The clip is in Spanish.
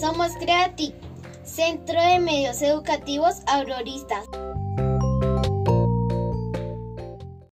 Somos Creatic, Centro de Medios Educativos Auroristas.